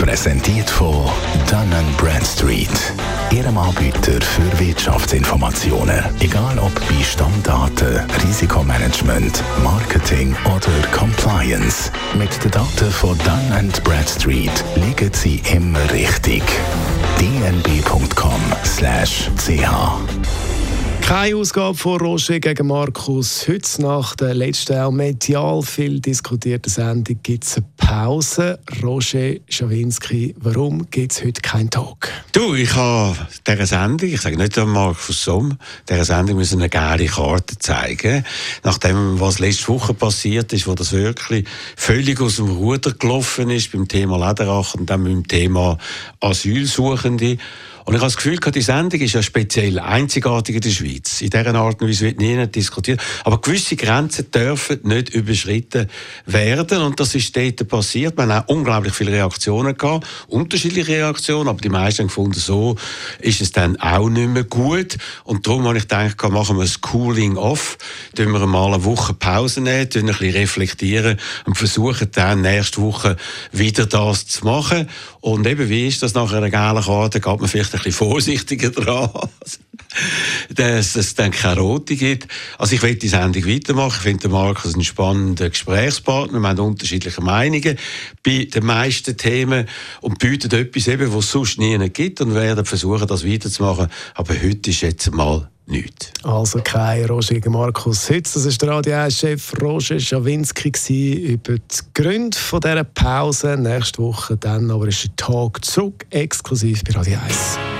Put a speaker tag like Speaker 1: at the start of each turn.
Speaker 1: Präsentiert von Dun Bradstreet. Ihrem Anbieter für Wirtschaftsinformationen. Egal ob bei Stammdaten, Risikomanagement, Marketing oder Compliance. Mit den Daten von Dun Bradstreet liegen Sie immer richtig. dnb.com/ch
Speaker 2: keine Ausgabe von Roger gegen Markus. Heute nach der letzten medial viel diskutierten Sendung gibt es eine Pause. Roger Schawinski, warum gibt es heute keinen Talk?
Speaker 3: Du, ich habe dieser Sendung, ich sage nicht Markus Somm, dieser Sendung müssen eine geile Karte zeigen. Nachdem, was letzte Woche passiert ist, wo das wirklich völlig aus dem Ruder gelaufen ist beim Thema Lederach und dann beim Thema Asylsuchende. Und ich habe das Gefühl, die Sendung ist ja speziell einzigartig in der Schweiz. In dieser Art und Weise wird nie diskutiert. Aber gewisse Grenzen dürfen nicht überschritten werden. Und das ist dort passiert. Man hat auch unglaublich viele Reaktionen gehabt. Unterschiedliche Reaktionen. Aber die meisten haben gefunden, so ist es dann auch nicht mehr gut. Und darum habe ich gedacht, machen wir ein Cooling off. Tun wir mal eine Woche Pause nehmen, tun ein bisschen reflektieren und versuchen dann nächste Woche wieder das zu machen. Und eben, wie ist das nach einer geilen Karte? Geht man vielleicht ein bisschen vorsichtiger dran, dass es dann keine Rote gibt. Also ich will die Sendung weitermachen. Ich finde Markus ein spannender Gesprächspartner. Wir haben unterschiedliche Meinungen bei den meisten Themen und bieten etwas eben, was es sonst nie gibt und werden versuchen, das weiterzumachen. Aber heute ist jetzt mal nichts.
Speaker 2: Also kein Roger Markus Hütz, das war der Radio 1-Chef Roger Schawinski über die Gründe dieser Pause. Nächste Woche dann aber ist der Talk zurück, exklusiv bei Radio 1.